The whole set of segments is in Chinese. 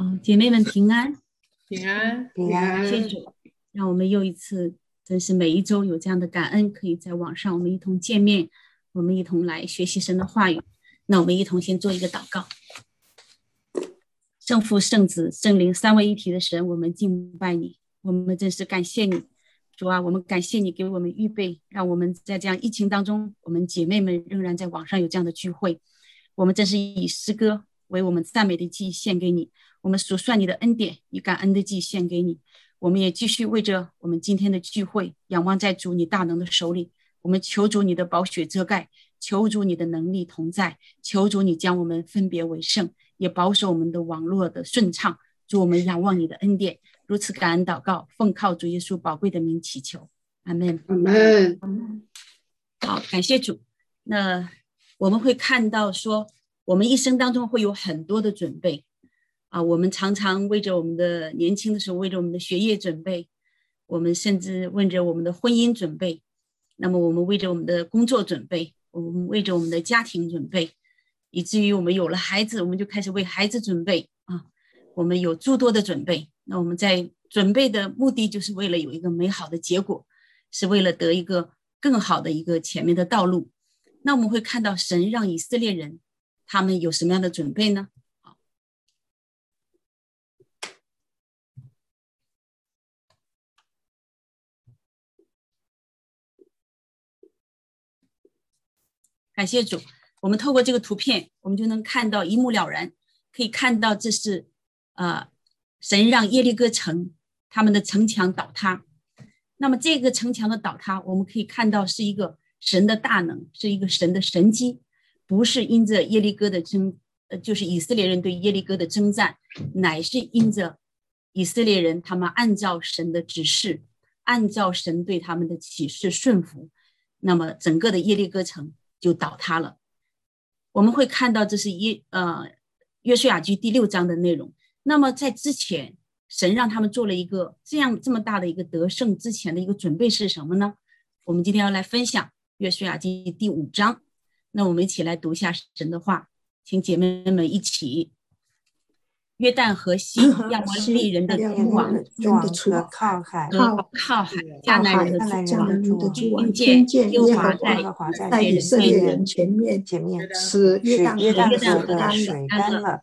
嗯，姐妹们平安，平安，平安，谢谢主，让我们又一次，真是每一周有这样的感恩，可以在网上我们一同见面，我们一同来学习神的话语。那我们一同先做一个祷告。圣父、圣子、圣灵三位一体的神，我们敬拜你，我们真是感谢你，主啊，我们感谢你给我们预备，让我们在这样疫情当中，我们姐妹们仍然在网上有这样的聚会，我们真是以诗歌为我们赞美的祭献给你，我们数算你的恩典，以感恩的祭献给你，我们也继续为着我们今天的聚会，仰望在主你大能的手里，我们求主你的宝血遮盖，求主你的能力同在，求主你将我们分别为圣。也保守我们的网络的顺畅，祝我们仰望你的恩典，如此感恩祷告，奉靠主耶稣宝贵的名祈求，阿门。阿门。好，感谢主。那我们会看到说，我们一生当中会有很多的准备啊，我们常常为着我们的年轻的时候，为着我们的学业准备，我们甚至为着我们的婚姻准备，那么我们为着我们的工作准备，我们为着我们的家庭准备。以至于我们有了孩子，我们就开始为孩子准备啊。我们有诸多的准备，那我们在准备的目的就是为了有一个美好的结果，是为了得一个更好的一个前面的道路。那我们会看到神让以色列人他们有什么样的准备呢？好，感谢主。我们透过这个图片，我们就能看到一目了然，可以看到这是，呃，神让耶利哥城他们的城墙倒塌。那么这个城墙的倒塌，我们可以看到是一个神的大能，是一个神的神机，不是因着耶利哥的征，呃，就是以色列人对耶利哥的征战，乃是因着以色列人他们按照神的指示，按照神对他们的启示顺服，那么整个的耶利哥城就倒塌了。我们会看到这是一呃约书亚记第六章的内容。那么在之前，神让他们做了一个这样这么大的一个得胜之前的一个准备是什么呢？我们今天要来分享约书亚记第五章。那我们一起来读一下神的话，请姐妹们一起。约旦河西 亚摩利人的诸王，可靠海，靠靠海，迦南人的诸王，听见耶和华在以色列人前面前面，使约旦河的水干了，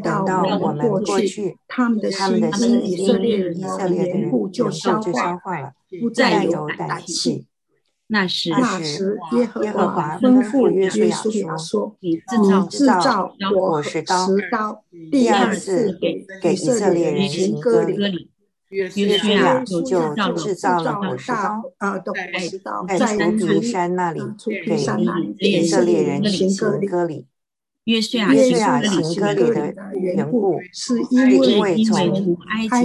等到我们过去，他们的心以色列人的缘故就消化了，不再有胆气。那时，那时，耶和华吩咐约书亚说：“你制造火石刀，第二次给以色列人行割礼。”约书亚就制造了火石刀，啊，石刀，在图皮山那里给以色列人行割礼。约书亚行歌里的缘故，是因为从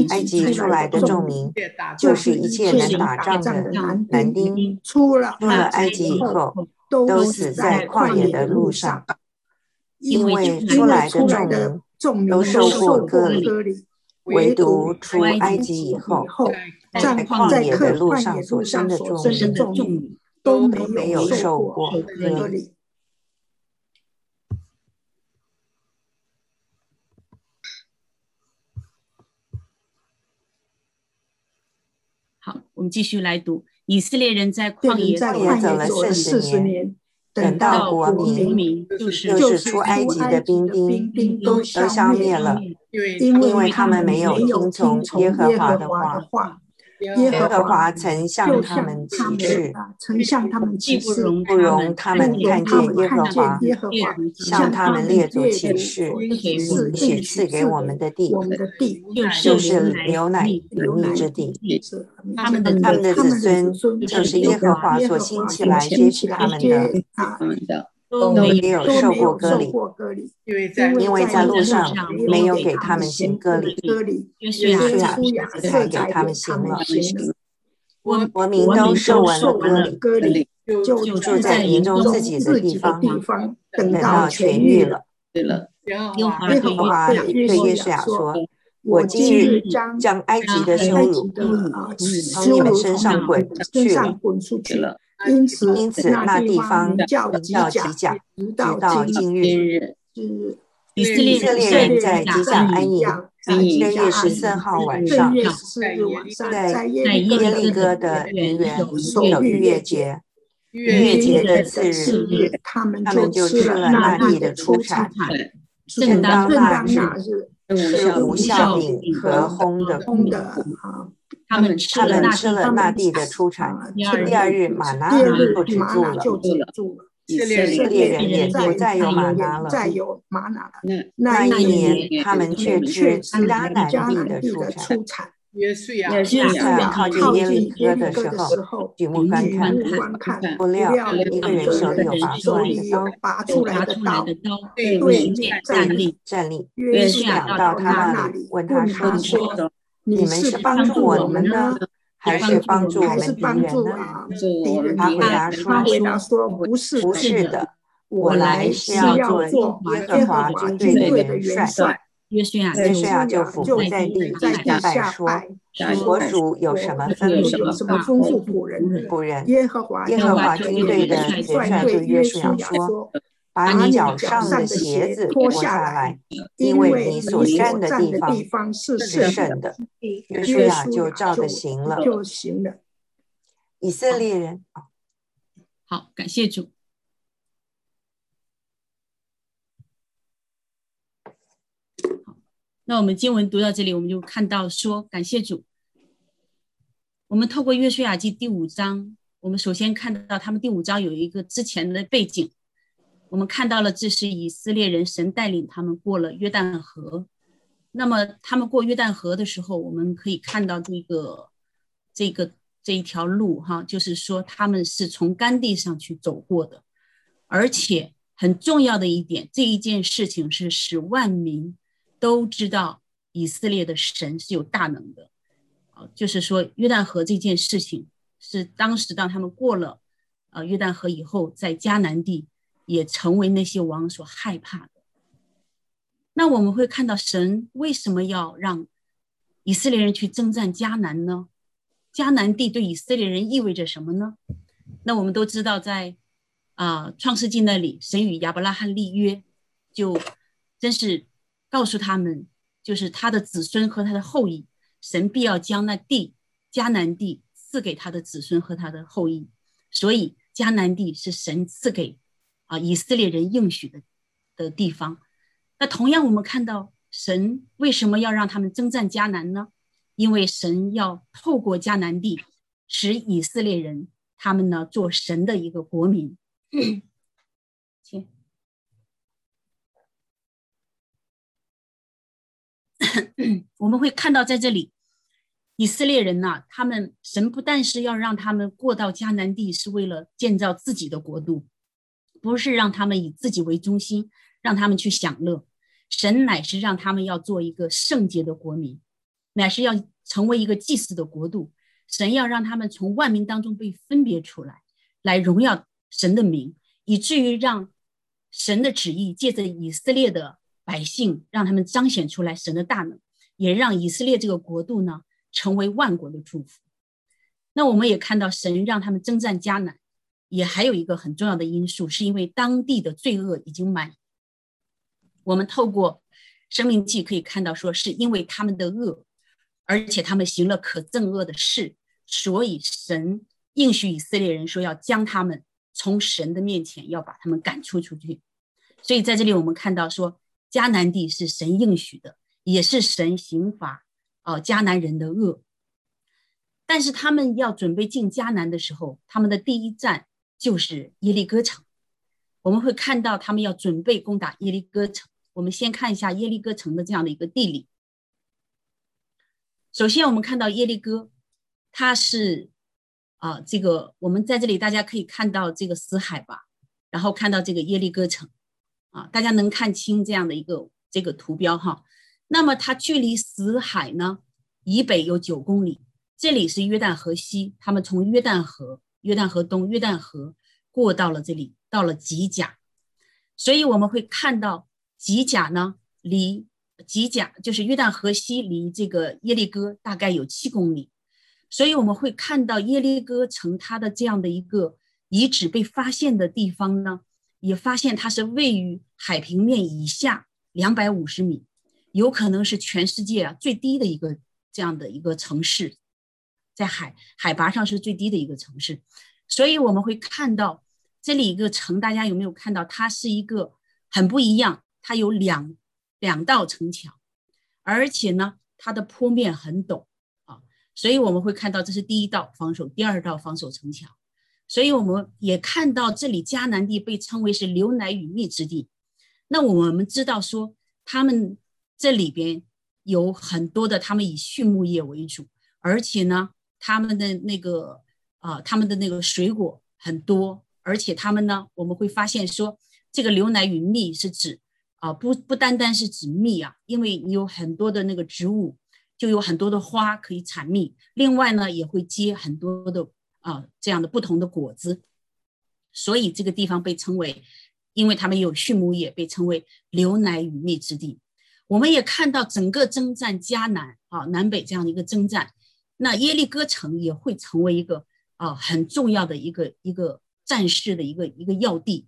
埃及出来的众民，就是一切能打仗的男丁，出了埃及以后，都死在旷野的路上。因为出来的众民都受过割礼，唯独出埃及以后，在旷野的路上所生的众民都没有受过割礼。我们继续来读，以色列人在旷野走了四十年，等到国民就是出埃及的兵丁都消灭了，因为他们没有听从耶和华的话。耶和华曾向他们起誓，曾向他们启示，不容他们看见耶和华向他们列祖启示，许赐给我们的地，就是牛奶流蜜之地。他们的他们的子孙，就是耶和华所兴起来接取他们的。都没有受过割礼，因为在路上没有给他们行割礼，约雅才给他们行了。国民都受完了割礼，就住在民众自己的地方，等到痊愈了。对了，耶和华对约书亚说：“我今日将埃及的羞辱从你们身上滚去了。”因此，因此那地方叫吉甲，直到今日。是以色列人在吉甲安营。正月十四号晚上，在耶利哥的平原有逾越节。逾越节的次日，他们就吃了那地的出产。正当那日，是无效饼和烘的烘的啊。他们吃了那地的出产。第二日，马拿就止住了。以色列人也不再有马拿了。那一年，他们却吃迦南地的出产。约书亚靠近耶利哥的时候，举目观看，不料一个人手里有拔出来的刀，对面站立站立。约书亚到他那里，问他说：“你们是帮助我们呢，还是帮助我们敌人呢？”他回答说：“不是的，我来是要做耶和华军队的元帅。”约书亚就俯伏在地，下拜说：“我属有什么吩咐仆人？仆人耶和华耶和华军队的元帅对约书亚说：把你脚上的鞋子脱下来，因为你所站的地方是圣的。”约书亚就照着行了。以色列人，好，感谢主。那我们经文读到这里，我们就看到说，感谢主。我们透过约书亚记第五章，我们首先看到他们第五章有一个之前的背景，我们看到了这是以色列人神带领他们过了约旦河。那么他们过约旦河的时候，我们可以看到这个这个这一条路哈，就是说他们是从干地上去走过的，而且很重要的一点，这一件事情是使万民。都知道以色列的神是有大能的，啊，就是说约旦河这件事情是当时当他们过了，呃，约旦河以后，在迦南地也成为那些王所害怕的。那我们会看到神为什么要让以色列人去征战迦南呢？迦南地对以色列人意味着什么呢？那我们都知道，在啊创世纪那里，神与亚伯拉罕立约，就真是。告诉他们，就是他的子孙和他的后裔，神必要将那地迦南地赐给他的子孙和他的后裔。所以迦南地是神赐给啊以色列人应许的的地方。那同样，我们看到神为什么要让他们征战迦南呢？因为神要透过迦南地，使以色列人他们呢做神的一个国民。请。我们会看到，在这里，以色列人呐，他们神不但是要让他们过到迦南地，是为了建造自己的国度，不是让他们以自己为中心，让他们去享乐。神乃是让他们要做一个圣洁的国民，乃是要成为一个祭祀的国度。神要让他们从万民当中被分别出来，来荣耀神的名，以至于让神的旨意借着以色列的。百姓让他们彰显出来神的大能，也让以色列这个国度呢成为万国的祝福。那我们也看到神让他们征战迦南，也还有一个很重要的因素，是因为当地的罪恶已经满。我们透过生命记可以看到，说是因为他们的恶，而且他们行了可憎恶的事，所以神应许以色列人说要将他们从神的面前要把他们赶出出去。所以在这里我们看到说。迦南地是神应许的，也是神刑罚哦迦南人的恶。但是他们要准备进迦南的时候，他们的第一站就是耶利哥城。我们会看到他们要准备攻打耶利哥城。我们先看一下耶利哥城的这样的一个地理。首先，我们看到耶利哥，它是啊，这个我们在这里大家可以看到这个死海吧，然后看到这个耶利哥城。啊，大家能看清这样的一个这个图标哈。那么它距离死海呢以北有九公里，这里是约旦河西，他们从约旦河、约旦河东、约旦河过到了这里，到了吉甲。所以我们会看到吉甲呢，离吉甲就是约旦河西，离这个耶利哥大概有七公里。所以我们会看到耶利哥城它的这样的一个遗址被发现的地方呢。也发现它是位于海平面以下两百五十米，有可能是全世界啊最低的一个这样的一个城市，在海海拔上是最低的一个城市，所以我们会看到这里一个城，大家有没有看到？它是一个很不一样，它有两两道城墙，而且呢，它的坡面很陡啊，所以我们会看到这是第一道防守，第二道防守城墙。所以我们也看到，这里迦南地被称为是牛奶与蜜之地。那我们知道说，他们这里边有很多的，他们以畜牧业为主，而且呢，他们的那个啊，他们的那个水果很多，而且他们呢，我们会发现说，这个牛奶与蜜是指啊，不不单单是指蜜啊，因为你有很多的那个植物，就有很多的花可以产蜜，另外呢，也会结很多的。啊，这样的不同的果子，所以这个地方被称为，因为他们有畜牧业，被称为牛奶与蜜之地。我们也看到整个征战迦南啊，南北这样的一个征战，那耶利哥城也会成为一个啊很重要的一个一个战事的一个一个要地。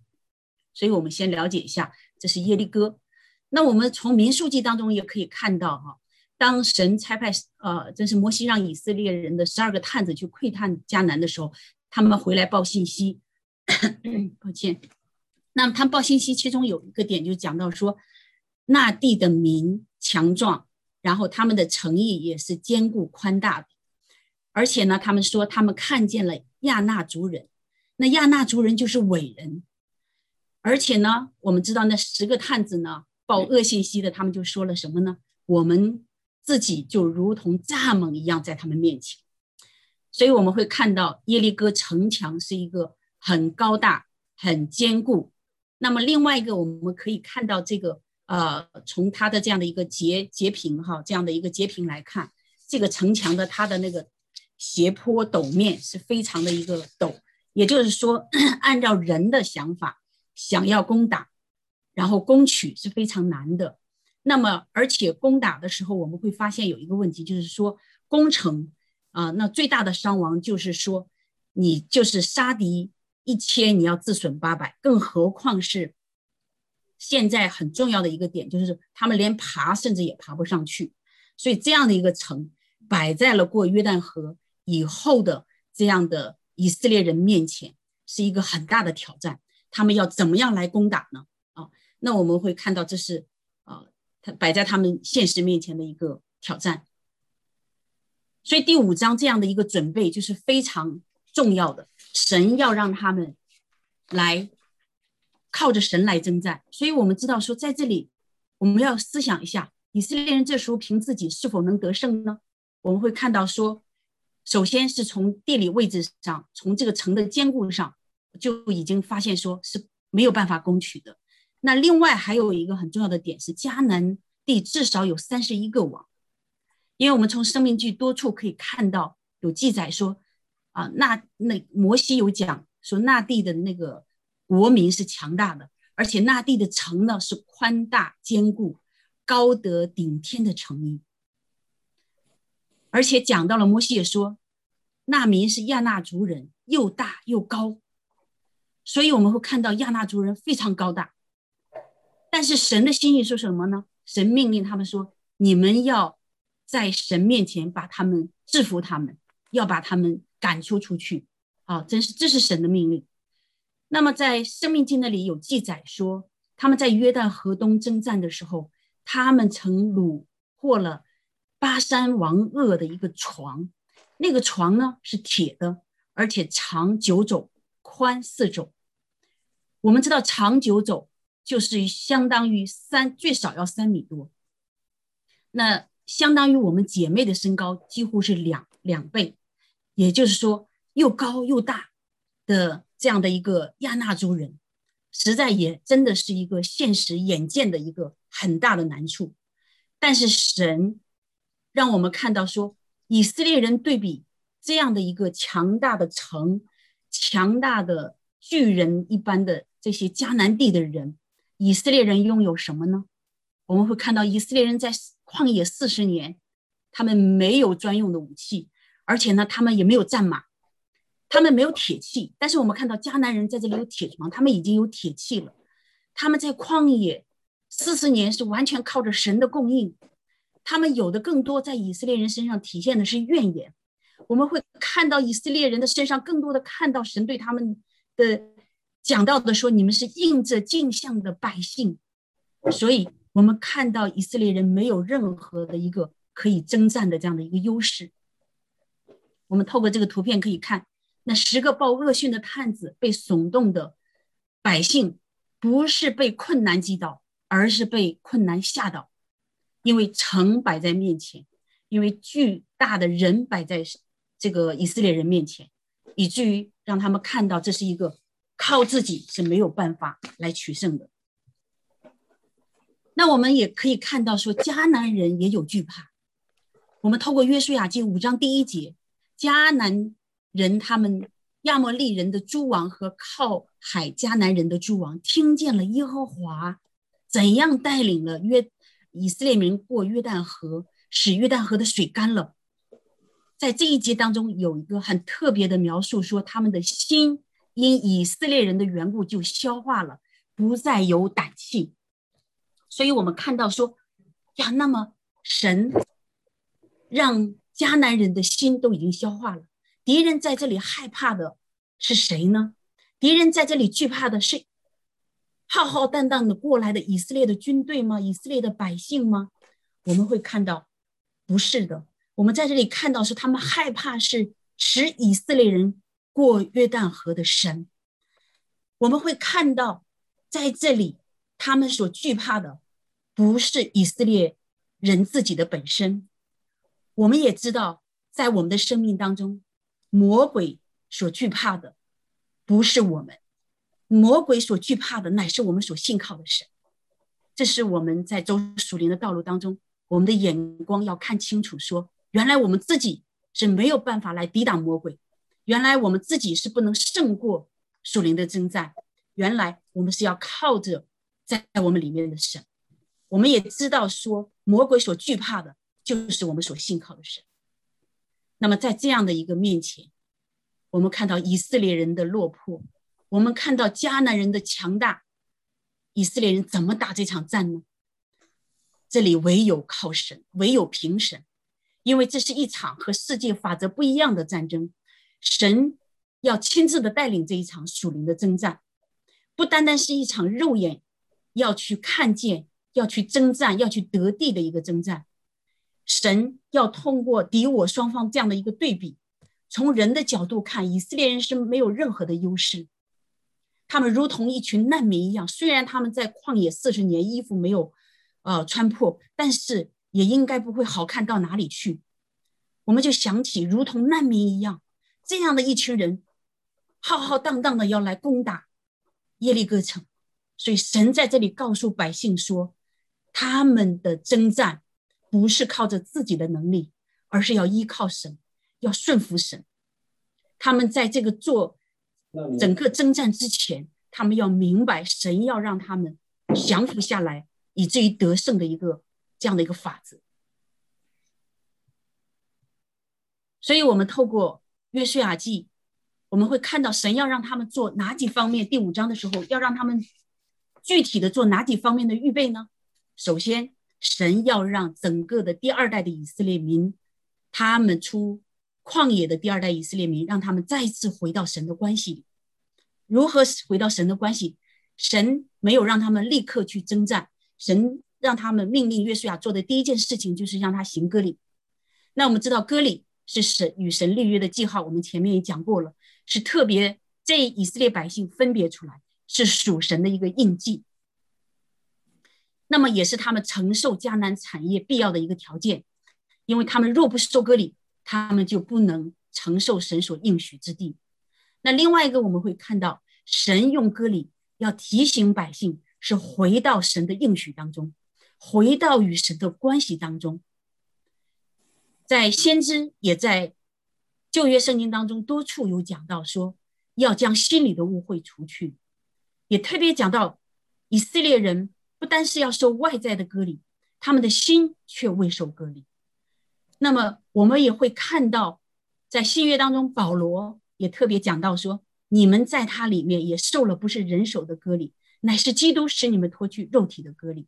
所以我们先了解一下，这是耶利哥。那我们从民数记当中也可以看到哈。当神差派呃，这是摩西让以色列人的十二个探子去窥探迦南的时候，他们回来报信息。抱歉，那么他们报信息，其中有一个点就讲到说，那地的民强壮，然后他们的诚意也是坚固宽大的，而且呢，他们说他们看见了亚纳族人，那亚纳族人就是伟人，而且呢，我们知道那十个探子呢报恶信息的，他们就说了什么呢？我们。自己就如同蚱蜢一样在他们面前，所以我们会看到耶利哥城墙是一个很高大、很坚固。那么另外一个，我们可以看到这个呃，从它的这样的一个截截屏哈，这样的一个截屏来看，这个城墙的它的那个斜坡陡面是非常的一个陡，也就是说，按照人的想法想要攻打，然后攻取是非常难的。那么，而且攻打的时候，我们会发现有一个问题，就是说攻城啊，那最大的伤亡就是说，你就是杀敌一千，你要自损八百，更何况是现在很重要的一个点，就是他们连爬甚至也爬不上去，所以这样的一个城摆在了过约旦河以后的这样的以色列人面前，是一个很大的挑战。他们要怎么样来攻打呢？啊，那我们会看到这是。他摆在他们现实面前的一个挑战，所以第五章这样的一个准备就是非常重要的。神要让他们来靠着神来征战，所以我们知道说，在这里我们要思想一下，以色列人这时候凭自己是否能得胜呢？我们会看到说，首先是从地理位置上，从这个城的坚固上，就已经发现说是没有办法攻取的。那另外还有一个很重要的点是，迦南地至少有三十一个王，因为我们从生命记多处可以看到有记载说，啊，那那摩西有讲说，那地的那个国民是强大的，而且那地的城呢是宽大坚固、高德顶天的城邑，而且讲到了摩西也说，那民是亚纳族人，又大又高，所以我们会看到亚纳族人非常高大。但是神的心意是什么呢？神命令他们说：“你们要在神面前把他们制服，他们要把他们赶出出去。”啊，真是这是神的命令。那么在生命经那里有记载说，他们在约旦河东征战的时候，他们曾掳获了巴山王鄂的一个床，那个床呢是铁的，而且长九肘，宽四肘。我们知道长九肘。就是相当于三最少要三米多，那相当于我们姐妹的身高几乎是两两倍，也就是说又高又大的这样的一个亚纳族人，实在也真的是一个现实眼见的一个很大的难处。但是神让我们看到说，以色列人对比这样的一个强大的城、强大的巨人一般的这些迦南地的人。以色列人拥有什么呢？我们会看到以色列人在旷野四十年，他们没有专用的武器，而且呢，他们也没有战马，他们没有铁器。但是我们看到迦南人在这里有铁床，他们已经有铁器了。他们在旷野四十年是完全靠着神的供应，他们有的更多在以色列人身上体现的是怨言。我们会看到以色列人的身上更多的看到神对他们的讲到的说：“你们是印着镜像的百姓。”所以，我们看到以色列人没有任何的一个可以征战的这样的一个优势。我们透过这个图片可以看，那十个报恶讯的探子被耸动的百姓，不是被困难击倒，而是被困难吓倒，因为城摆在面前，因为巨大的人摆在这个以色列人面前，以至于让他们看到这是一个靠自己是没有办法来取胜的。那我们也可以看到，说迦南人也有惧怕。我们透过约书亚记五章第一节，迦南人他们亚摩利人的诸王和靠海迦南人的诸王，听见了耶和华怎样带领了约以色列民过约旦河，使约旦河的水干了。在这一节当中，有一个很特别的描述，说他们的心因以色列人的缘故就消化了，不再有胆气。所以我们看到说，呀，那么神让迦南人的心都已经消化了。敌人在这里害怕的是谁呢？敌人在这里惧怕的是浩浩荡荡的过来的以色列的军队吗？以色列的百姓吗？我们会看到，不是的。我们在这里看到是他们害怕是使以色列人过约旦河的神。我们会看到在这里。他们所惧怕的，不是以色列人自己的本身。我们也知道，在我们的生命当中，魔鬼所惧怕的，不是我们。魔鬼所惧怕的，乃是我们所信靠的神。这是我们在走属灵的道路当中，我们的眼光要看清楚。说，原来我们自己是没有办法来抵挡魔鬼，原来我们自己是不能胜过属灵的征战，原来我们是要靠着。在我们里面的神，我们也知道说，魔鬼所惧怕的，就是我们所信靠的神。那么，在这样的一个面前，我们看到以色列人的落魄，我们看到迦南人的强大，以色列人怎么打这场战呢？这里唯有靠神，唯有凭神，因为这是一场和世界法则不一样的战争，神要亲自的带领这一场属灵的征战，不单单是一场肉眼。要去看见，要去征战，要去得地的一个征战。神要通过敌我双方这样的一个对比，从人的角度看，以色列人是没有任何的优势，他们如同一群难民一样。虽然他们在旷野四十年，衣服没有呃穿破，但是也应该不会好看到哪里去。我们就想起如同难民一样，这样的一群人，浩浩荡荡的要来攻打耶利哥城。所以神在这里告诉百姓说，他们的征战不是靠着自己的能力，而是要依靠神，要顺服神。他们在这个做整个征战之前，他们要明白神要让他们降服下来，以至于得胜的一个这样的一个法则。所以，我们透过约书亚记，我们会看到神要让他们做哪几方面。第五章的时候，要让他们。具体的做哪几方面的预备呢？首先，神要让整个的第二代的以色列民，他们出旷野的第二代以色列民，让他们再次回到神的关系里。如何回到神的关系？神没有让他们立刻去征战，神让他们命令约书亚做的第一件事情就是让他行割礼。那我们知道割礼是神与神立约的记号，我们前面也讲过了，是特别这以色列百姓分别出来。是属神的一个印记，那么也是他们承受迦南产业必要的一个条件，因为他们若不收割礼，他们就不能承受神所应许之地。那另外一个我们会看到，神用割礼要提醒百姓，是回到神的应许当中，回到与神的关系当中。在先知也在旧约圣经当中多处有讲到说，要将心里的污秽除去。也特别讲到，以色列人不单是要受外在的割礼，他们的心却未受割礼。那么我们也会看到，在新约当中，保罗也特别讲到说，你们在他里面也受了不是人手的割礼，乃是基督使你们脱去肉体的割礼。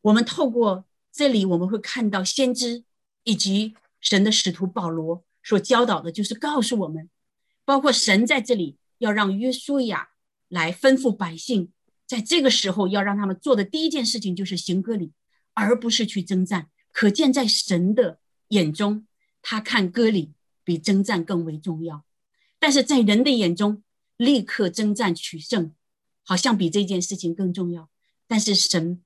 我们透过这里，我们会看到先知以及神的使徒保罗所教导的，就是告诉我们，包括神在这里要让约书亚来吩咐百姓，在这个时候要让他们做的第一件事情就是行割礼，而不是去征战。可见在神的眼中，他看割礼比征战更为重要；但是在人的眼中，立刻征战取胜，好像比这件事情更重要。但是神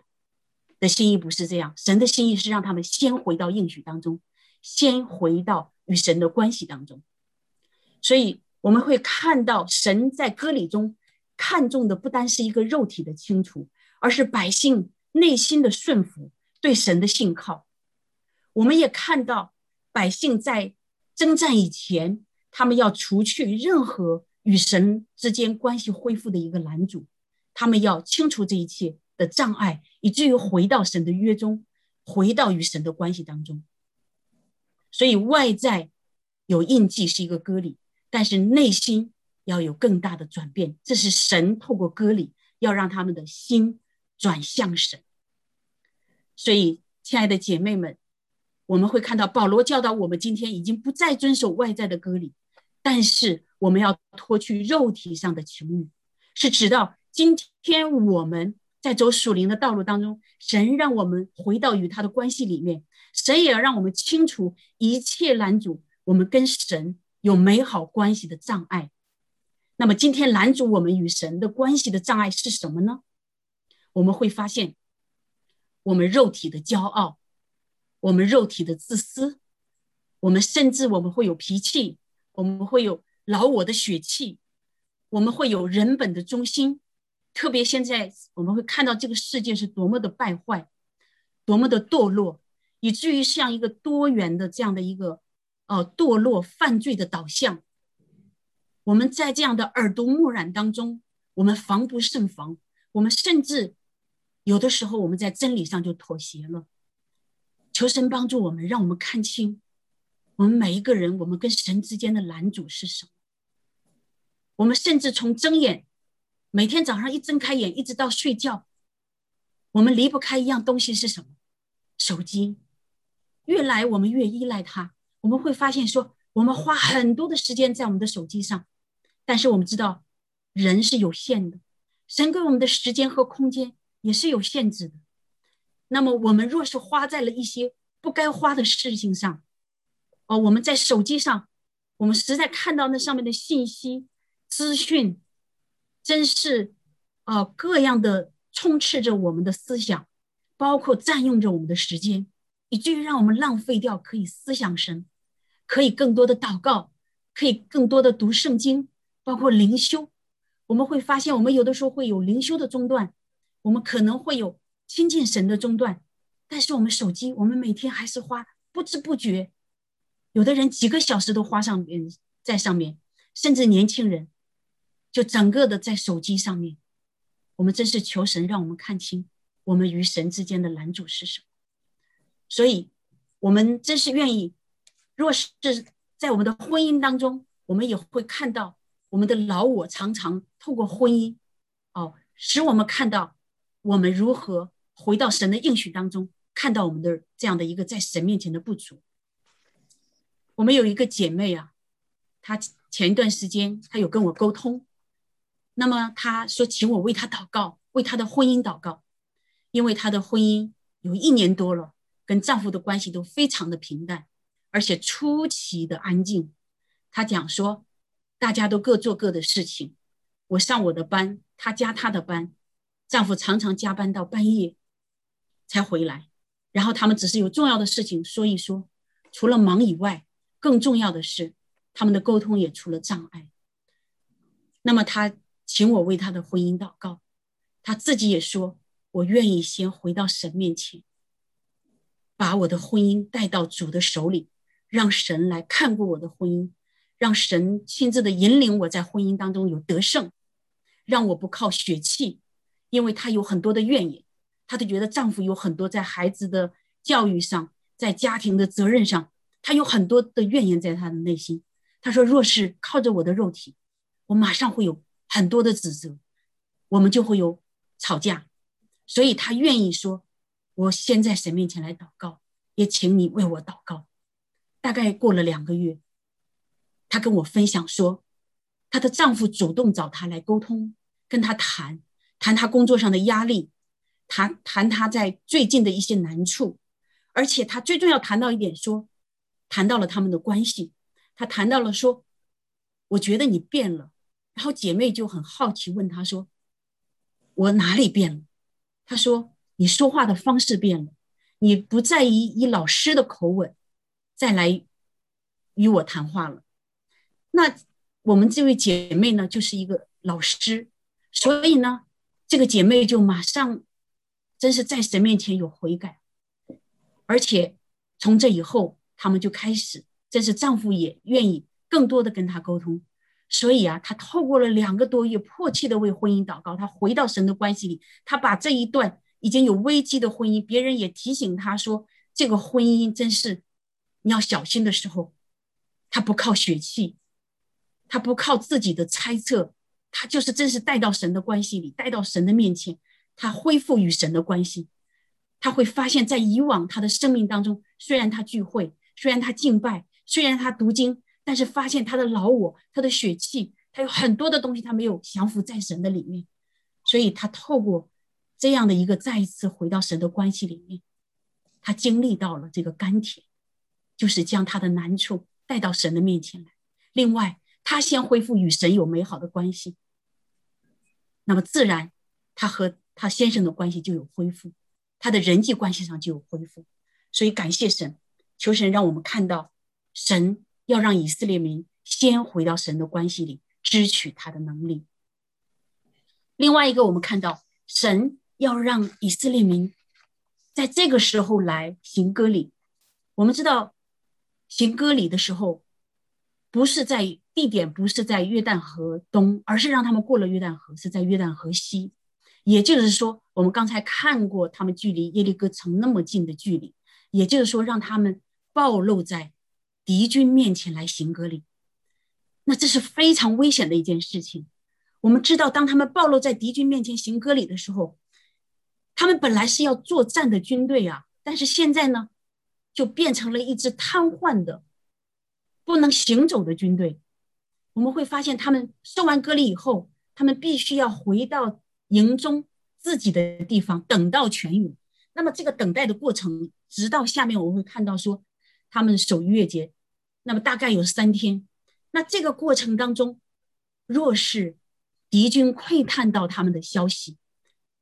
的心意不是这样，神的心意是让他们先回到应许当中，先回到与神的关系当中。所以我们会看到，神在歌礼中看重的不单是一个肉体的清除，而是百姓内心的顺服，对神的信靠。我们也看到，百姓在征战以前，他们要除去任何与神之间关系恢复的一个拦阻，他们要清除这一切。的障碍，以至于回到神的约中，回到与神的关系当中。所以外在有印记是一个割礼，但是内心要有更大的转变。这是神透过割礼要让他们的心转向神。所以，亲爱的姐妹们，我们会看到保罗教导我们，今天已经不再遵守外在的割礼，但是我们要脱去肉体上的情欲，是直到今天我们。在走属灵的道路当中，神让我们回到与他的关系里面，神也要让我们清除一切拦阻我们跟神有美好关系的障碍。那么，今天拦阻我们与神的关系的障碍是什么呢？我们会发现，我们肉体的骄傲，我们肉体的自私，我们甚至我们会有脾气，我们会有老我的血气，我们会有人本的中心。特别现在我们会看到这个世界是多么的败坏，多么的堕落，以至于像一个多元的这样的一个呃堕落犯罪的导向。我们在这样的耳濡目染当中，我们防不胜防。我们甚至有的时候我们在真理上就妥协了。求神帮助我们，让我们看清我们每一个人，我们跟神之间的拦阻是什么。我们甚至从睁眼。每天早上一睁开眼，一直到睡觉，我们离不开一样东西是什么？手机。越来我们越依赖它，我们会发现说，我们花很多的时间在我们的手机上，但是我们知道，人是有限的，神给我们的时间和空间也是有限制的。那么，我们若是花在了一些不该花的事情上，哦，我们在手机上，我们实在看到那上面的信息资讯。真是，啊，各样的充斥着我们的思想，包括占用着我们的时间，以至于让我们浪费掉可以思想神，可以更多的祷告，可以更多的读圣经，包括灵修。我们会发现，我们有的时候会有灵修的中断，我们可能会有亲近神的中断，但是我们手机，我们每天还是花不知不觉，有的人几个小时都花上面在上面，甚至年轻人。就整个的在手机上面，我们真是求神让我们看清我们与神之间的拦阻是什么。所以，我们真是愿意，若是在我们的婚姻当中，我们也会看到我们的老我常常透过婚姻，哦，使我们看到我们如何回到神的应许当中，看到我们的这样的一个在神面前的不足。我们有一个姐妹啊，她前一段时间她有跟我沟通。那么她说，请我为她祷告，为她的婚姻祷告，因为她的婚姻有一年多了，跟丈夫的关系都非常的平淡，而且出奇的安静。她讲说，大家都各做各的事情，我上我的班，她加她的班，丈夫常常加班到半夜才回来，然后他们只是有重要的事情说一说，除了忙以外，更重要的是他们的沟通也出了障碍。那么她。请我为他的婚姻祷告，他自己也说：“我愿意先回到神面前，把我的婚姻带到主的手里，让神来看过我的婚姻，让神亲自的引领我在婚姻当中有得胜，让我不靠血气，因为她有很多的怨言，她都觉得丈夫有很多在孩子的教育上，在家庭的责任上，她有很多的怨言在她的内心。她说：若是靠着我的肉体，我马上会有。”很多的指责，我们就会有吵架，所以他愿意说：“我先在神面前来祷告，也请你为我祷告。”大概过了两个月，她跟我分享说，她的丈夫主动找她来沟通，跟她谈谈她工作上的压力，谈谈她在最近的一些难处，而且她最重要谈到一点，说谈到了他们的关系，她谈到了说，我觉得你变了。然后姐妹就很好奇问她说，我哪里变了？她说你说话的方式变了，你不再以以老师的口吻。再来与我谈话了，那我们这位姐妹呢，就是一个老师，所以呢，这个姐妹就马上，真是在神面前有悔改，而且从这以后，他们就开始，真是丈夫也愿意更多的跟她沟通，所以啊，他透过了两个多月，迫切的为婚姻祷告，他回到神的关系里，他把这一段已经有危机的婚姻，别人也提醒他说，这个婚姻真是。你要小心的时候，他不靠血气，他不靠自己的猜测，他就是真是带到神的关系里，带到神的面前，他恢复与神的关系，他会发现，在以往他的生命当中，虽然他聚会，虽然他敬拜，虽然他读经，但是发现他的老我，他的血气，他有很多的东西，他没有降服在神的里面，所以他透过这样的一个再一次回到神的关系里面，他经历到了这个甘甜。就是将他的难处带到神的面前来。另外，他先恢复与神有美好的关系，那么自然他和他先生的关系就有恢复，他的人际关系上就有恢复。所以感谢神，求神让我们看到，神要让以色列民先回到神的关系里，支取他的能力。另外一个，我们看到神要让以色列民在这个时候来行割礼。我们知道。行割礼的时候，不是在地点，不是在约旦河东，而是让他们过了约旦河，是在约旦河西。也就是说，我们刚才看过他们距离耶利哥城那么近的距离，也就是说，让他们暴露在敌军面前来行割礼。那这是非常危险的一件事情。我们知道，当他们暴露在敌军面前行割礼的时候，他们本来是要作战的军队啊，但是现在呢？就变成了一支瘫痪的、不能行走的军队。我们会发现，他们受完割礼以后，他们必须要回到营中自己的地方，等到痊愈。那么，这个等待的过程，直到下面我们会看到说，他们守逾越节，那么大概有三天。那这个过程当中，若是敌军窥探到他们的消息，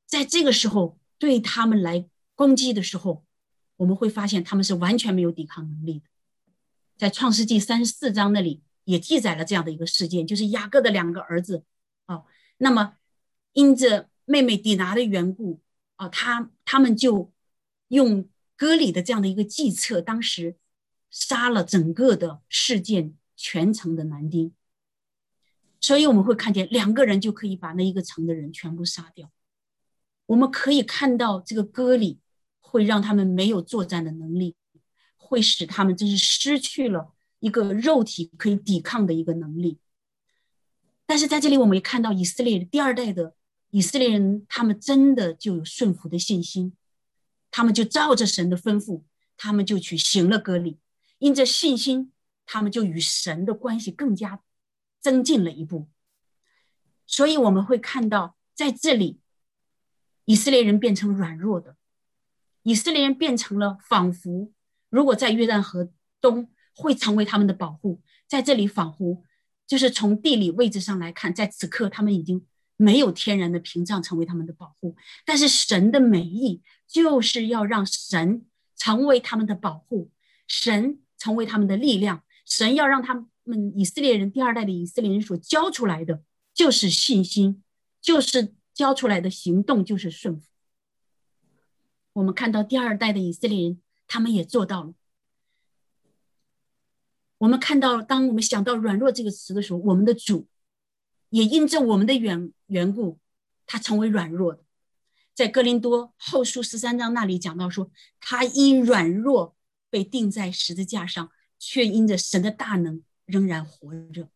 在这个时候对他们来攻击的时候，我们会发现他们是完全没有抵抗能力的，在创世纪三十四章那里也记载了这样的一个事件，就是雅各的两个儿子，哦，那么因着妹妹底拿的缘故，哦，他他们就用割礼的这样的一个计策，当时杀了整个的事件全城的男丁，所以我们会看见两个人就可以把那一个城的人全部杀掉，我们可以看到这个割礼。会让他们没有作战的能力，会使他们真是失去了一个肉体可以抵抗的一个能力。但是在这里，我们也看到以色列第二代的以色列人，他们真的就有顺服的信心，他们就照着神的吩咐，他们就去行了割礼。因着信心，他们就与神的关系更加增进了一步。所以我们会看到，在这里，以色列人变成软弱的。以色列人变成了仿佛，如果在约旦河东会成为他们的保护，在这里仿佛就是从地理位置上来看，在此刻他们已经没有天然的屏障成为他们的保护，但是神的美意就是要让神成为他们的保护，神成为他们的力量，神要让他们以色列人第二代的以色列人所教出来的就是信心，就是教出来的行动就是顺服。我们看到第二代的以色列人，他们也做到了。我们看到，当我们想到“软弱”这个词的时候，我们的主也因着我们的缘缘故，他成为软弱的。在哥林多后书十三章那里讲到说，他因软弱被钉在十字架上，却因着神的大能仍然活着。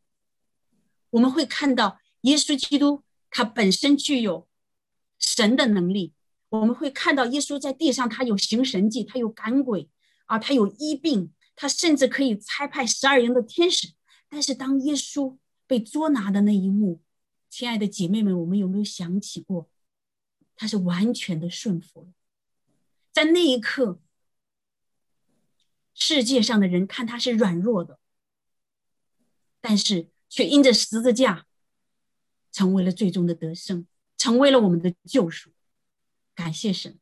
我们会看到，耶稣基督他本身具有神的能力。我们会看到耶稣在地上，他有行神迹，他有赶鬼啊，他有医病，他甚至可以差派十二营的天使。但是当耶稣被捉拿的那一幕，亲爱的姐妹们，我们有没有想起过？他是完全的顺服了，在那一刻，世界上的人看他是软弱的，但是却因着十字架，成为了最终的得胜，成为了我们的救赎。感谢神，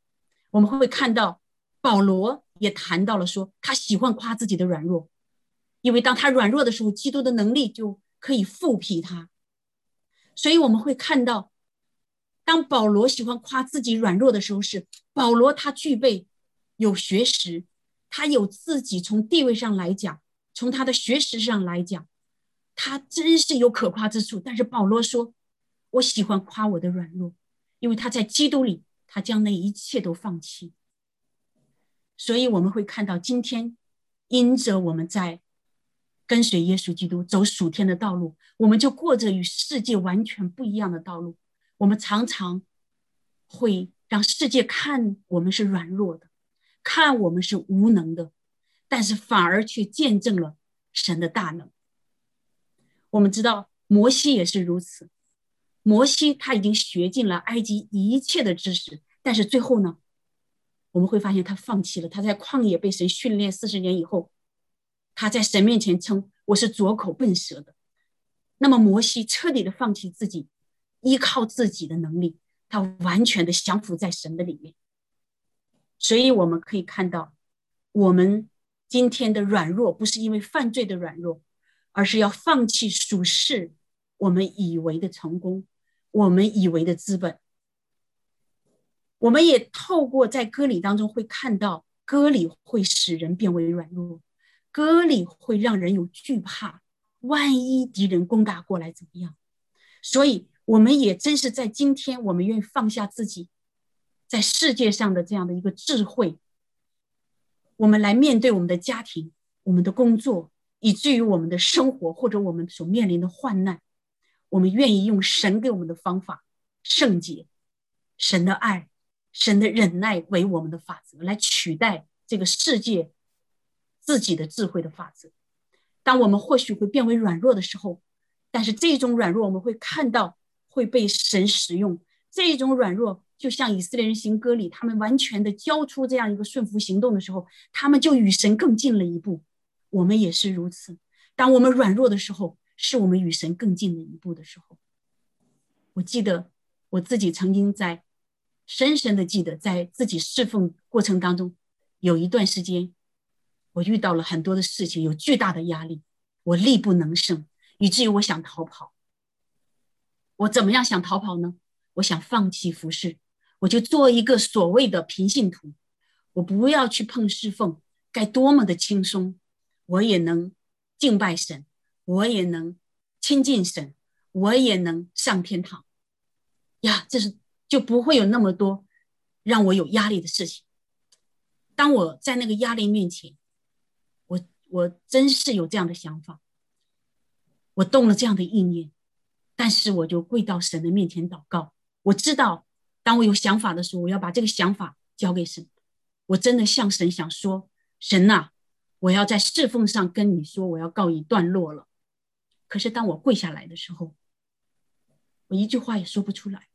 我们会看到保罗也谈到了说，他喜欢夸自己的软弱，因为当他软弱的时候，基督的能力就可以复辟他。所以我们会看到，当保罗喜欢夸自己软弱的时候，是保罗他具备有学识，他有自己从地位上来讲，从他的学识上来讲，他真是有可夸之处。但是保罗说，我喜欢夸我的软弱，因为他在基督里，他将那一切都放弃。所以我们会看到，今天因着我们在。跟随耶稣基督走属天的道路，我们就过着与世界完全不一样的道路。我们常常会让世界看我们是软弱的，看我们是无能的，但是反而却见证了神的大能。我们知道摩西也是如此，摩西他已经学尽了埃及一切的知识，但是最后呢，我们会发现他放弃了。他在旷野被神训练四十年以后。他在神面前称我是左口笨舌的，那么摩西彻底的放弃自己，依靠自己的能力，他完全的降服在神的里面。所以我们可以看到，我们今天的软弱不是因为犯罪的软弱，而是要放弃属世我们以为的成功，我们以为的资本。我们也透过在歌里当中会看到，歌里会使人变为软弱。割礼会让人有惧怕，万一敌人攻打过来怎么样？所以我们也真是在今天，我们愿意放下自己在世界上的这样的一个智慧，我们来面对我们的家庭、我们的工作，以至于我们的生活或者我们所面临的患难，我们愿意用神给我们的方法——圣洁、神的爱、神的忍耐为我们的法则，来取代这个世界。自己的智慧的法则。当我们或许会变为软弱的时候，但是这种软弱我们会看到会被神使用。这种软弱就像以色列人行歌里，他们完全的交出这样一个顺服行动的时候，他们就与神更近了一步。我们也是如此。当我们软弱的时候，是我们与神更近了一步的时候。我记得我自己曾经在深深的记得，在自己侍奉过程当中，有一段时间。我遇到了很多的事情，有巨大的压力，我力不能胜，以至于我想逃跑。我怎么样想逃跑呢？我想放弃服饰，我就做一个所谓的平信徒，我不要去碰侍奉，该多么的轻松，我也能敬拜神，我也能亲近神，我也能上天堂。呀，这是就不会有那么多让我有压力的事情。当我在那个压力面前。我真是有这样的想法，我动了这样的意念，但是我就跪到神的面前祷告。我知道，当我有想法的时候，我要把这个想法交给神。我真的向神想说：“神呐，我要在侍奉上跟你说，我要告一段落了。”可是当我跪下来的时候，我一句话也说不出来。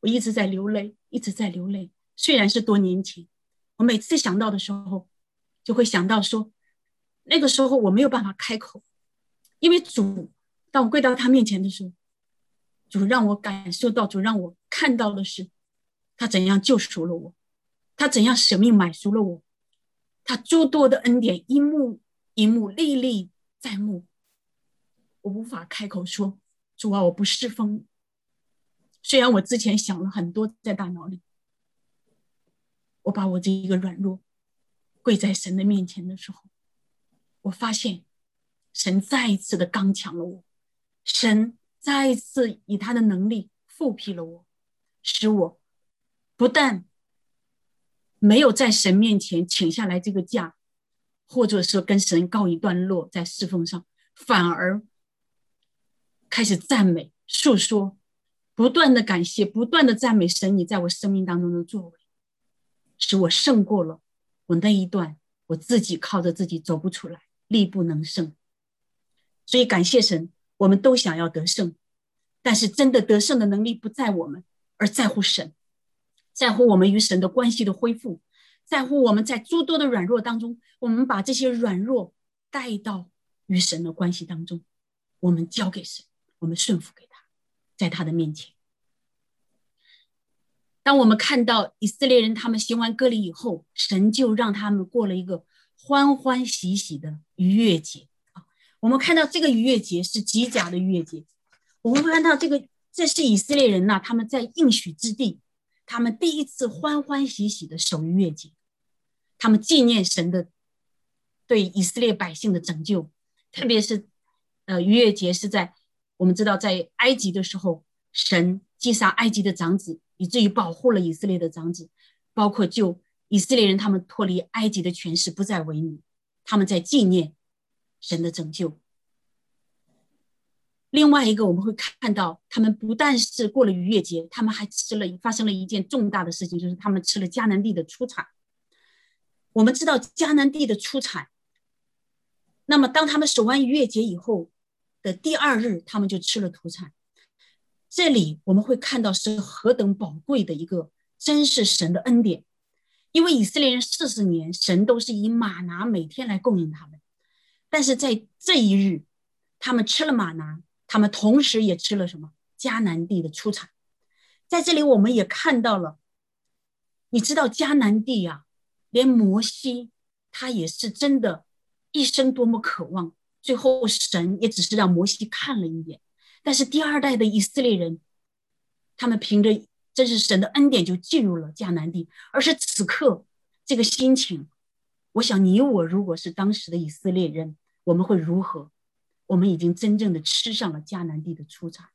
我一直在流泪，一直在流泪。虽然是多年前，我每次想到的时候，就会想到说。那个时候我没有办法开口，因为主，当我跪到他面前的时候，主让我感受到，主让我看到的是，他怎样救赎了我，他怎样舍命买赎了我，他诸多的恩典一幕一幕历历在目，我无法开口说，主啊，我不侍奉。虽然我之前想了很多在大脑里，我把我这一个软弱跪在神的面前的时候。我发现，神再一次的刚强了我，神再一次以他的能力复辟了我，使我不但没有在神面前请下来这个假，或者说跟神告一段落在侍奉上，反而开始赞美诉说不断的感谢，不断的赞美神，你在我生命当中的作为，使我胜过了我那一段我自己靠着自己走不出来，力不能胜。所以感谢神，我们都想要得胜，但是真的得胜的能力不在我们，而在乎神，在乎我们与神的关系的恢复，在乎我们在诸多的软弱当中，我们把这些软弱带到与神的关系当中，我们交给神，我们顺服给他，在他的面前。当我们看到以色列人他们行完割礼以后，神就让他们过了一个欢欢喜喜的逾越节。我们看到这个逾越节是极甲的逾越节，我们看到这个这是以色列人呐，他们在应许之地，他们第一次欢欢喜喜的守逾越节，他们纪念神的对以色列百姓的拯救，特别是呃逾越节是在我们知道在埃及的时候，神击杀埃及的长子，以至于保护了以色列的长子，包括救以色列人他们脱离埃及的权势，不再为奴，他们在纪念。神的拯救。另外一个，我们会看到，他们不但是过了逾越节，他们还吃了，发生了一件重大的事情，就是他们吃了迦南地的出产。我们知道迦南地的出产，那么当他们守完逾越节以后的第二日，他们就吃了土产。这里我们会看到是何等宝贵的一个，真是神的恩典，因为以色列人四十年，神都是以马拿每天来供应他们。但是在这一日，他们吃了马拿，他们同时也吃了什么迦南地的出产。在这里，我们也看到了，你知道迦南地呀，连摩西他也是真的，一生多么渴望。最后神也只是让摩西看了一眼。但是第二代的以色列人，他们凭着真是神的恩典就进入了迦南地，而是此刻这个心情。我想，你我如果是当时的以色列人，我们会如何？我们已经真正的吃上了迦南地的出产。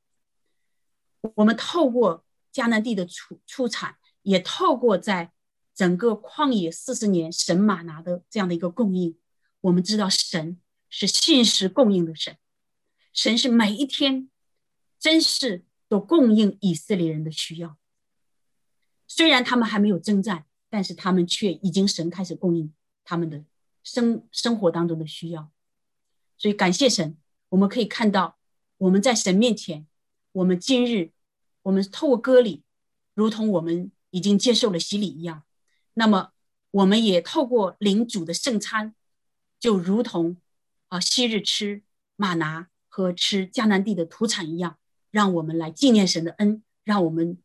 我们透过迦南地的出出产，也透过在整个旷野四十年神马拿的这样的一个供应，我们知道神是信实供应的神，神是每一天真是都供应以色列人的需要。虽然他们还没有征战，但是他们却已经神开始供应。他们的生生活当中的需要，所以感谢神，我们可以看到我们在神面前，我们今日我们透过歌礼，如同我们已经接受了洗礼一样，那么我们也透过领主的圣餐，就如同啊昔日吃玛拿和吃迦南地的土产一样，让我们来纪念神的恩，让我们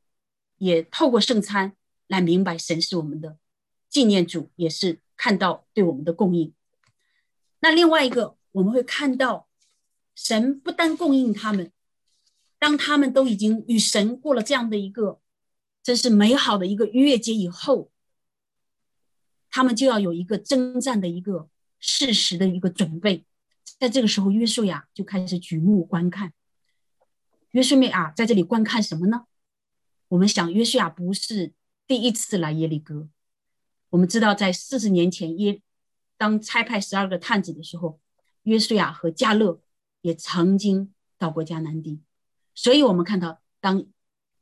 也透过圣餐来明白神是我们的纪念主，也是。看到对我们的供应，那另外一个我们会看到，神不单供应他们，当他们都已经与神过了这样的一个真是美好的一个逾越节以后，他们就要有一个征战的一个事实的一个准备。在这个时候，约书亚就开始举目观看。约书亚在这里观看什么呢？我们想，约书亚不是第一次来耶利哥。我们知道，在四十年前，耶当差派十二个探子的时候，约书亚和加勒也曾经到过迦南地。所以，我们看到，当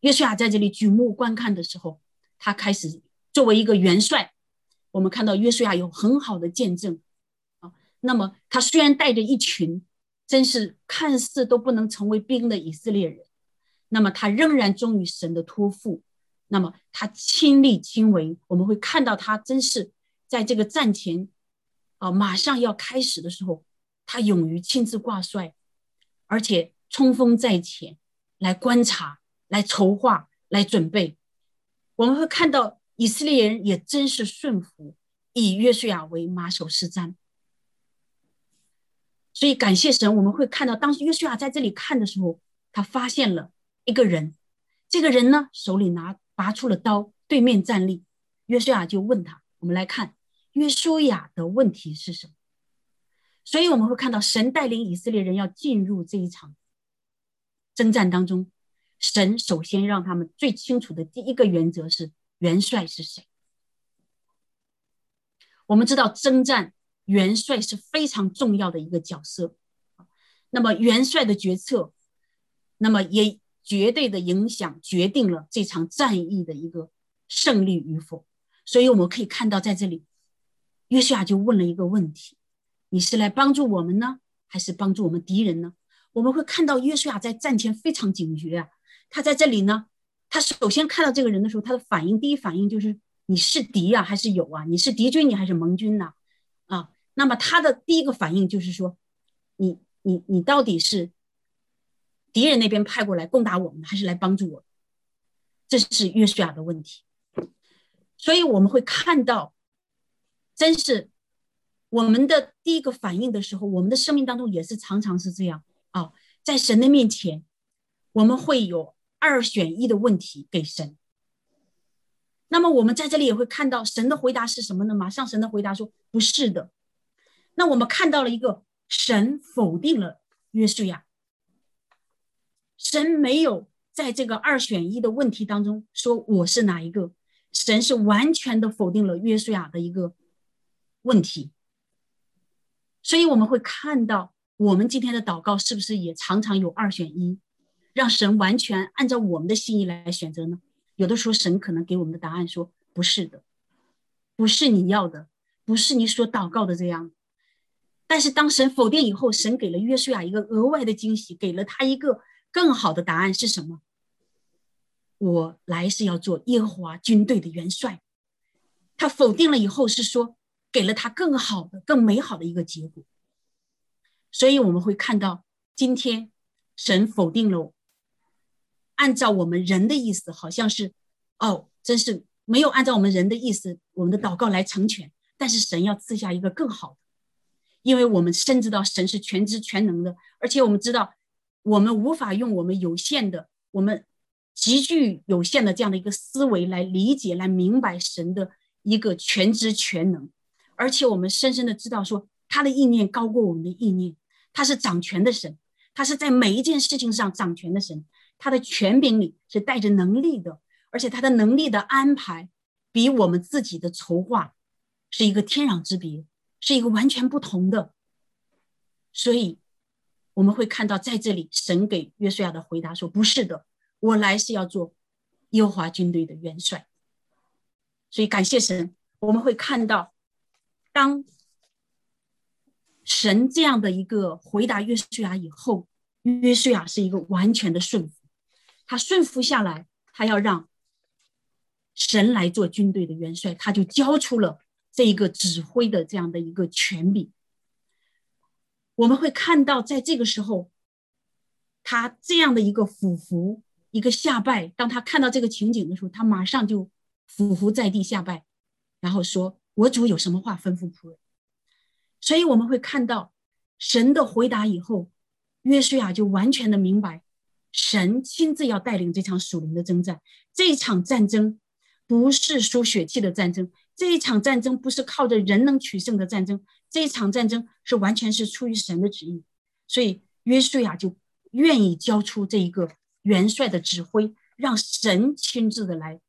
约书亚在这里举目观看的时候，他开始作为一个元帅。我们看到约书亚有很好的见证啊。那么，他虽然带着一群真是看似都不能成为兵的以色列人，那么他仍然忠于神的托付。那么他亲力亲为，我们会看到他真是在这个战前，啊，马上要开始的时候，他勇于亲自挂帅，而且冲锋在前，来观察、来筹划、来准备。我们会看到以色列人也真是顺服，以约书亚为马首是瞻。所以感谢神，我们会看到当时约书亚在这里看的时候，他发现了一个人，这个人呢手里拿。拔出了刀，对面站立。约书亚就问他：“我们来看约书亚的问题是什么？”所以我们会看到，神带领以色列人要进入这一场征战当中，神首先让他们最清楚的第一个原则是元帅是谁。我们知道征战元帅是非常重要的一个角色，那么元帅的决策，那么也绝对的影响决定了这场战役的一个胜利与否。所以我们可以看到，在这里，约书亚就问了一个问题：你是来帮助我们呢，还是帮助我们敌人呢？我们会看到约书亚在战前非常警觉啊。他在这里呢，他首先看到这个人的时候，他的反应第一反应就是你是敌啊还是友啊？你是敌军你还是盟军呢？啊，那么他的第一个反应就是说，你你你到底是敌人那边派过来攻打我们，还是来帮助我？这是约书亚的问题。所以我们会看到，真是我们的第一个反应的时候，我们的生命当中也是常常是这样啊，在神的面前，我们会有。二选一的问题给神，那么我们在这里也会看到神的回答是什么呢？马上神的回答说不是的。那我们看到了一个神否定了约书亚，神没有在这个二选一的问题当中说我是哪一个，神是完全的否定了约书亚的一个问题。所以我们会看到我们今天的祷告是不是也常常有二选一？让神完全按照我们的心意来选择呢？有的时候神可能给我们的答案说不是的，不是你要的，不是你所祷告的这样。但是当神否定以后，神给了约书亚一个额外的惊喜，给了他一个更好的答案是什么？我来是要做耶和华军队的元帅。他否定了以后是说给了他更好的、更美好的一个结果。所以我们会看到今天神否定了我。按照我们人的意思，好像是，哦，真是没有按照我们人的意思，我们的祷告来成全。但是神要赐下一个更好的，因为我们深知道神是全知全能的，而且我们知道我们无法用我们有限的、我们极具有限的这样的一个思维来理解、来明白神的一个全知全能。而且我们深深的知道，说他的意念高过我们的意念，他是掌权的神，他是在每一件事情上掌权的神。他的权柄里是带着能力的，而且他的能力的安排比我们自己的筹划是一个天壤之别，是一个完全不同的。所以我们会看到，在这里神给约书亚的回答说：“不是的，我来是要做耶和华军队的元帅。”所以感谢神，我们会看到，当神这样的一个回答约书亚以后，约书亚是一个完全的顺服。他顺服下来，他要让神来做军队的元帅，他就交出了这一个指挥的这样的一个权柄。我们会看到，在这个时候，他这样的一个俯伏、一个下拜，当他看到这个情景的时候，他马上就俯伏在地下拜，然后说：“我主有什么话吩咐仆人？”所以我们会看到神的回答以后，约书亚就完全的明白。神亲自要带领这场属灵的征战，这场战争不是输血气的战争，这一场战争不是靠着人能取胜的战争，这一场战争是完全是出于神的旨意。所以约书亚就愿意交出这一个元帅的指挥，让神亲自的来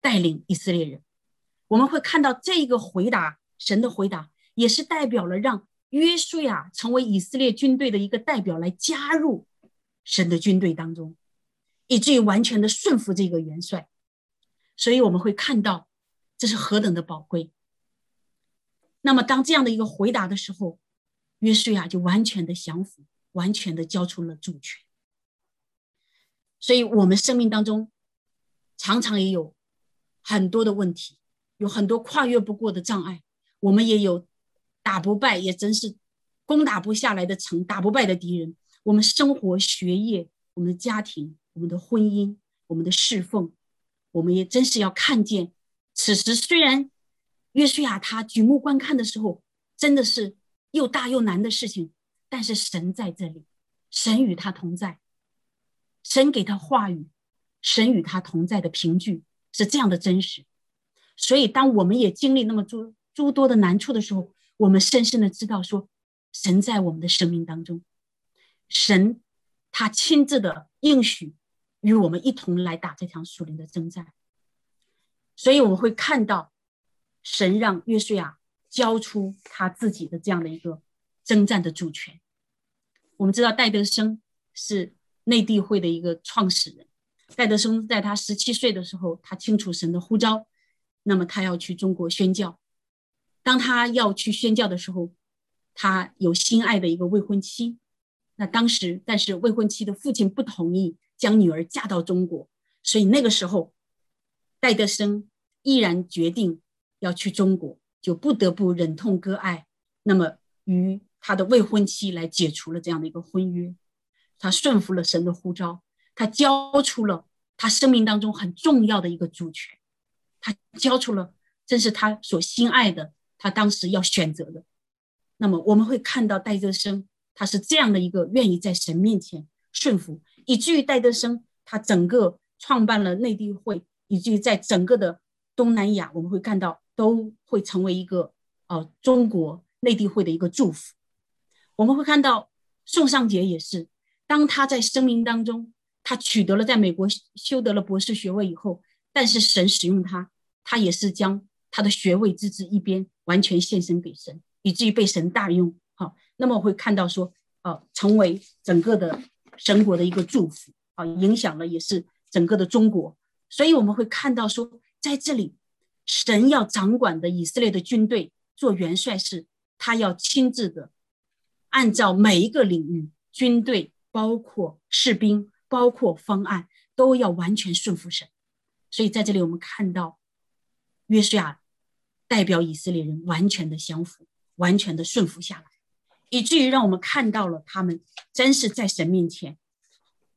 带领以色列人。我们会看到这个回答，神的回答也是代表了让约书亚成为以色列军队的一个代表来加入。神的军队当中，以至于完全的顺服这个元帅，所以我们会看到这是何等的宝贵。那么，当这样的一个回答的时候，约书亚就完全的降服，完全的交出了主权。所以，我们生命当中常常也有很多的问题，有很多跨越不过的障碍，我们也有打不败，也真是攻打不下来的城，打不败的敌人。我们生活、学业、我们的家庭、我们的婚姻、我们的侍奉，我们也真是要看见。此时虽然约书亚他举目观看的时候，真的是又大又难的事情，但是神在这里，神与他同在，神给他话语，神与他同在的凭据是这样的真实。所以，当我们也经历那么诸诸多的难处的时候，我们深深的知道说，神在我们的生命当中。神，他亲自的应许与我们一同来打这场属灵的征战，所以我们会看到神让约书亚交出他自己的这样的一个征战的主权。我们知道戴德生是内地会的一个创始人。戴德生在他十七岁的时候，他清楚神的呼召，那么他要去中国宣教。当他要去宣教的时候，他有心爱的一个未婚妻。那当时，但是未婚妻的父亲不同意将女儿嫁到中国，所以那个时候，戴德生毅然决定要去中国，就不得不忍痛割爱。那么与他的未婚妻来解除了这样的一个婚约，他顺服了神的呼召。他交出了他生命当中很重要的一个主权，他交出了正是他所心爱的，他当时要选择的。那么我们会看到戴德生，他是这样的一个愿意在神面前顺服，以至于戴德生他整个创办了内地会，以至于在整个的东南亚，我们会看到都会成为一个呃中国内地会的一个祝福。我们会看到宋尚杰也是，当他在生命当中。他取得了在美国修得了博士学位以后，但是神使用他，他也是将他的学位置之一边，完全献身给神，以至于被神大用。好，那么我会看到说，呃，成为整个的神国的一个祝福啊，影响了也是整个的中国。所以我们会看到说，在这里，神要掌管的以色列的军队做元帅是，他要亲自的按照每一个领域，军队包括士兵。包括方案都要完全顺服神，所以在这里我们看到约书亚代表以色列人完全的降服，完全的顺服下来，以至于让我们看到了他们真是在神面前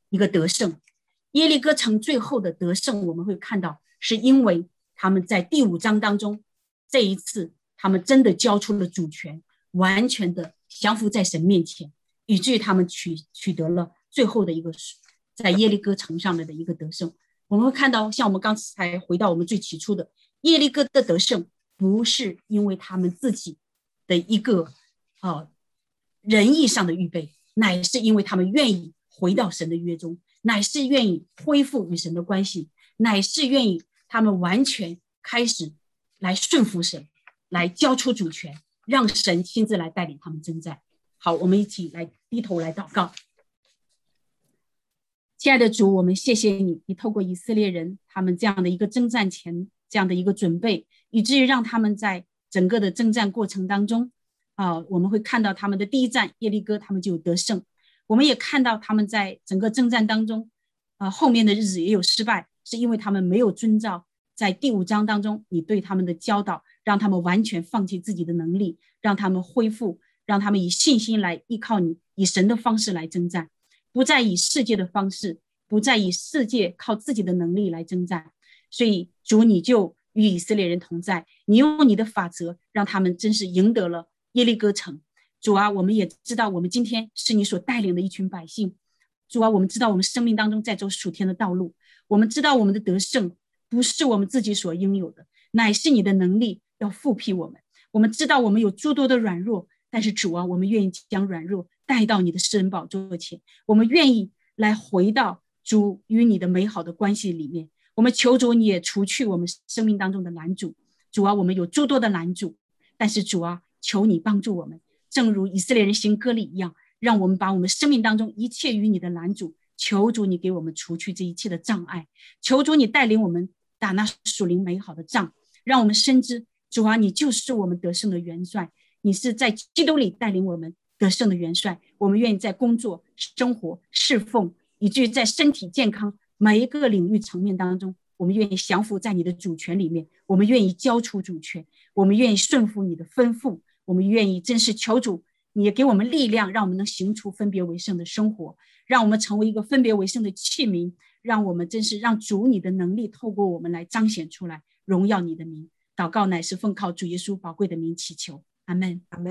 一个得胜。耶利哥城最后的得胜，我们会看到是因为他们在第五章当中，这一次他们真的交出了主权，完全的降服在神面前，以至于他们取取得了最后的一个。在耶利哥城上面的一个得胜，我们会看到，像我们刚才回到我们最起初的耶利哥的得胜，不是因为他们自己的一个啊仁义上的预备，乃是因为他们愿意回到神的约中，乃是愿意恢复与神的关系，乃是愿意他们完全开始来顺服神，来交出主权，让神亲自来带领他们征战。好，我们一起来低头来祷告。亲爱的主，我们谢谢你，你透过以色列人他们这样的一个征战前这样的一个准备，以至于让他们在整个的征战过程当中，啊，我们会看到他们的第一战耶利哥，他们就得胜。我们也看到他们在整个征战当中，啊，后面的日子也有失败，是因为他们没有遵照在第五章当中你对他们的教导，让他们完全放弃自己的能力，让他们恢复，让他们以信心来依靠你，以神的方式来征战。不再以世界的方式，不再以世界靠自己的能力来征战，所以主你就与以色列人同在，你用你的法则让他们真是赢得了耶利哥城。主啊，我们也知道我们今天是你所带领的一群百姓。主啊，我们知道我们生命当中在走属天的道路，我们知道我们的得胜不是我们自己所拥有的，乃是你的能力要复辟我们。我们知道我们有诸多的软弱，但是主啊，我们愿意将软弱。带到你的私人宝座前，我们愿意来回到主与你的美好的关系里面。我们求主，你也除去我们生命当中的拦阻。主啊，我们有诸多的拦阻，但是主啊，求你帮助我们，正如以色列人行割礼一样，让我们把我们生命当中一切与你的拦阻，求主你给我们除去这一切的障碍。求主你带领我们打那属灵美好的仗，让我们深知主啊，你就是我们得胜的元帅，你是在基督里带领我们。得胜的元帅，我们愿意在工作、生活、侍奉，以至于在身体健康每一个领域层面当中，我们愿意降服在你的主权里面，我们愿意交出主权，我们愿意顺服你的吩咐，我们愿意真是求主，你也给我们力量，让我们能行出分别为圣的生活，让我们成为一个分别为圣的器皿，让我们真是让主你的能力透过我们来彰显出来，荣耀你的名。祷告乃是奉靠主耶稣宝贵的名祈求，阿门，阿门。